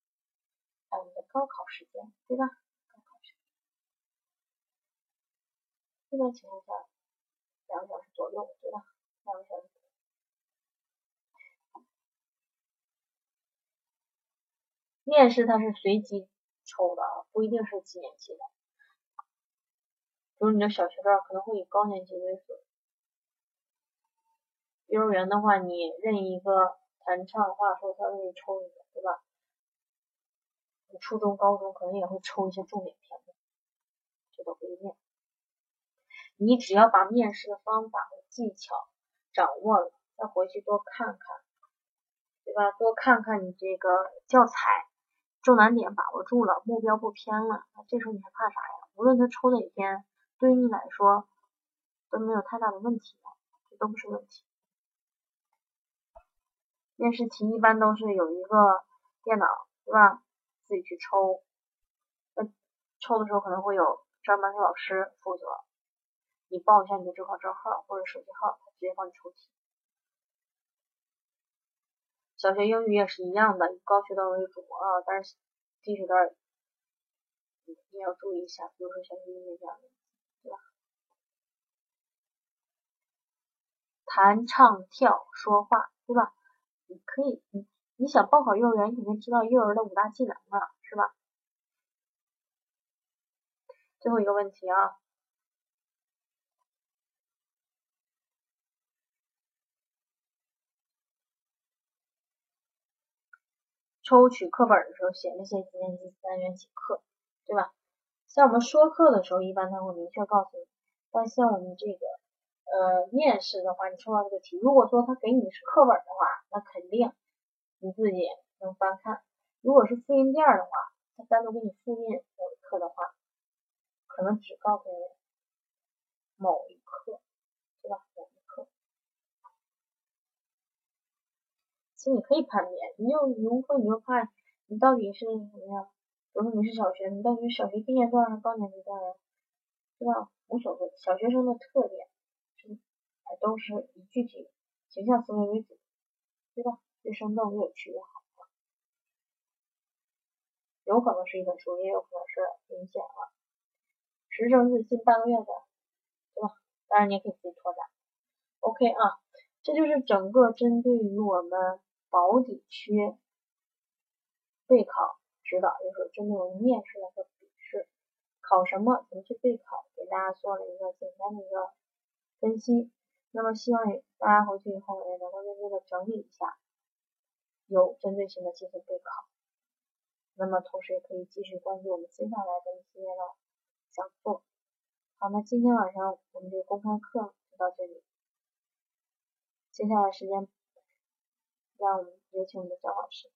啊，你的高考时间，对吧？高考时间，一般情况下两个小时左右，对吧？两个小时。面试它是随机抽的，不一定是几年级的。比如你的小学段可能会以高年级为准，幼儿园的话，你任意一个弹唱、画术，他给你抽一个，对吧？初中、高中可能也会抽一些重点篇目，这都不一定。你只要把面试的方法和技巧掌握了，再回去多看看，对吧？多看看你这个教材，重难点把握住了，目标不偏了，那这时候你还怕啥呀？无论他抽哪篇，对于你来说都没有太大的问题，这都不是问题。面试题一般都是有一个电脑，对吧？自己去抽，那抽的时候可能会有专门的老师负责。你报一下你的准考证号或者手机号，他直接帮你抽题。小学英语也是一样的，以高学段为主啊，但是低学段你也要注意一下，比如说小学英语这样的，对吧？弹唱跳说话，对吧？你可以，你你想报考幼儿园，你肯定知道幼儿的五大技能啊，是吧？最后一个问题啊。抽取课本的时候写那些几年级单元几课，对吧？像我们说课的时候，一般他会明确告诉你。但像我们这个呃面试的话，你抽到这个题，如果说他给你的是课本的话，那肯定你自己能翻看。如果是复印件的话，他单独给你复印某一课的话，可能只告诉你某一课，对吧？某一课。其实你可以判别，你就如果你就怕你到底是什么呀？比如说你是小学，你到底是小学低年段还是高年级段呀？对吧？无所谓，小学生的特点都是以具体形象思维为主，对吧？越生动越有趣越好。有可能是一本书，也有可能是文献啊。时政日近半个月的，对吧？当然你也可以自己拓展。OK 啊，这就是整个针对于我们。保底区备考指导，就是针对我们面试的和笔试考什么，怎么去备考，给大家做了一个简单的一个分析。那么希望大家回去以后也能够认真的整理一下，有针对性的进行备考。那么同时也可以继续关注我们接下来的一些的讲座。好，那今天晚上我们这个公开课就到这里，接下来时间。让我们有请我们的张老师。